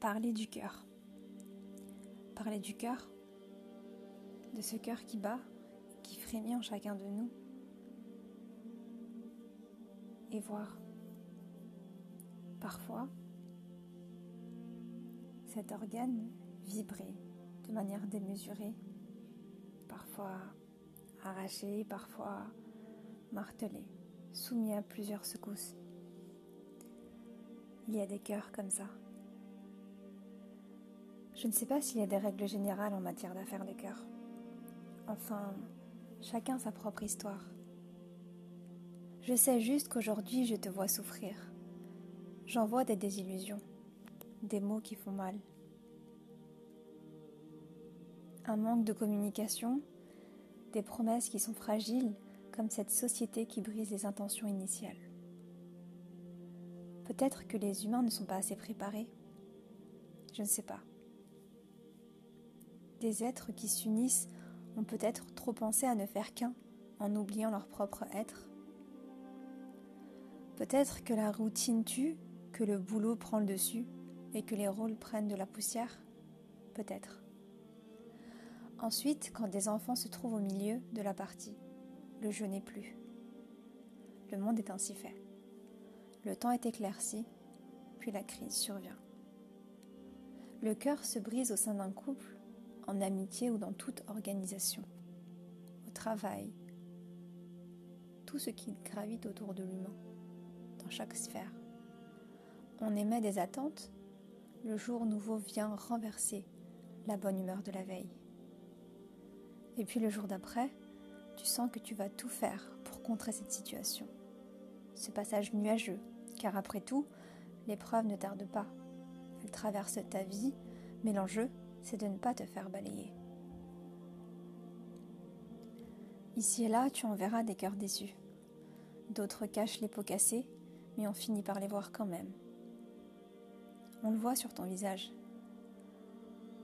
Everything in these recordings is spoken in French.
parler du cœur. Parler du cœur, de ce cœur qui bat, qui frémit en chacun de nous. Et voir parfois cet organe vibrer de manière démesurée, parfois arraché, parfois martelé, soumis à plusieurs secousses. Il y a des cœurs comme ça. Je ne sais pas s'il y a des règles générales en matière d'affaires de cœur. Enfin, chacun sa propre histoire. Je sais juste qu'aujourd'hui je te vois souffrir. J'en vois des désillusions, des mots qui font mal. Un manque de communication, des promesses qui sont fragiles, comme cette société qui brise les intentions initiales. Peut-être que les humains ne sont pas assez préparés. Je ne sais pas. Des êtres qui s'unissent ont peut-être trop pensé à ne faire qu'un en oubliant leur propre être. Peut-être que la routine tue, que le boulot prend le dessus et que les rôles prennent de la poussière. Peut-être. Ensuite, quand des enfants se trouvent au milieu de la partie, le jeu n'est plus. Le monde est ainsi fait. Le temps est éclairci, puis la crise survient. Le cœur se brise au sein d'un couple, en amitié ou dans toute organisation, au travail, tout ce qui gravite autour de l'humain, dans chaque sphère. On émet des attentes, le jour nouveau vient renverser la bonne humeur de la veille. Et puis le jour d'après, tu sens que tu vas tout faire pour contrer cette situation. Ce passage nuageux, car après tout, l'épreuve ne tarde pas. Elle traverse ta vie, mais l'enjeu, c'est de ne pas te faire balayer. Ici et là, tu en verras des cœurs déçus. D'autres cachent les peaux cassées, mais on finit par les voir quand même. On le voit sur ton visage.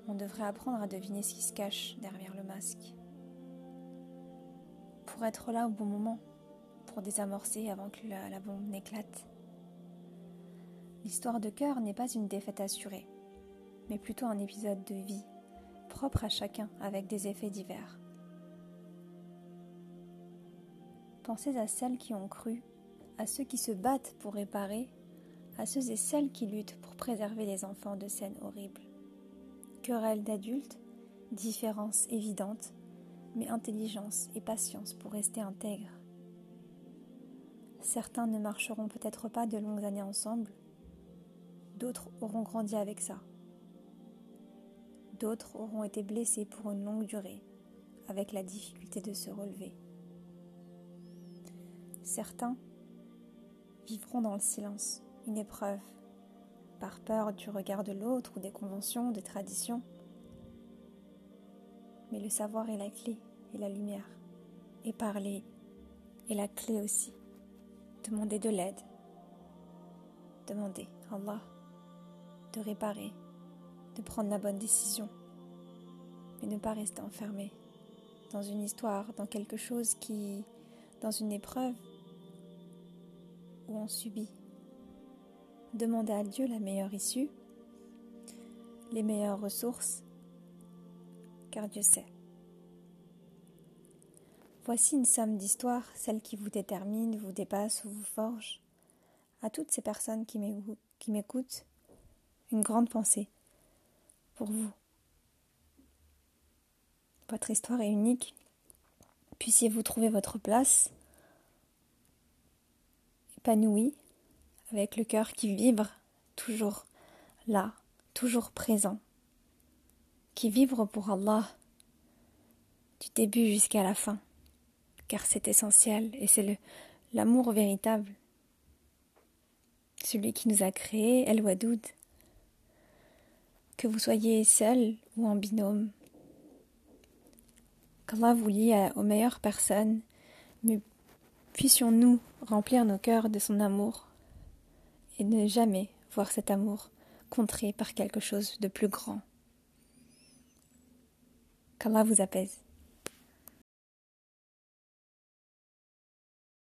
On devrait apprendre à deviner ce qui se cache derrière le masque pour être là au bon moment, pour désamorcer avant que la, bombe n'éclate. L'histoire de cœur n'est pas une défaite assurée, mais plutôt un épisode de vie, propre à chacun avec des effets divers. Pensez à celles qui ont cru, à ceux qui se battent pour réparer, à ceux et celles qui luttent pour préserver les enfants de scènes horribles. Querelles d'adultes, différences évidentes, mais intelligence et patience pour rester intègre. Certains ne marcheront peut-être pas de longues années ensemble, d'autres auront grandi avec ça. D'autres auront été blessés pour une longue durée, avec la difficulté de se relever. Certains vivront dans le silence une épreuve, par peur du regard de l'autre ou des conventions, des traditions. Mais le savoir est la clé et la lumière. Et parler est la clé aussi. Demander de l'aide. Demander à Allah de réparer, de prendre la bonne décision. Mais ne pas rester enfermé dans une histoire, dans quelque chose qui, dans une épreuve où on subit. Demander à Dieu la meilleure issue, les meilleures ressources, car Dieu sait. Voici une somme d'histoires, celle qui vous détermine, vous dépasse ou vous forge. À toutes ces personnes qui m'écoutent, une grande pensée pour vous. Votre histoire est unique. Puissiez-vous trouver votre place, épanouie, avec le cœur qui vibre, toujours là, toujours présent, qui vibre pour Allah du début jusqu'à la fin car c'est essentiel et c'est l'amour véritable. Celui qui nous a créés, El Wadoud. Que vous soyez seul ou en binôme. Qu'Allah vous lie aux meilleures personnes, mais puissions-nous remplir nos cœurs de son amour et ne jamais voir cet amour contré par quelque chose de plus grand? Qu'Allah vous apaise?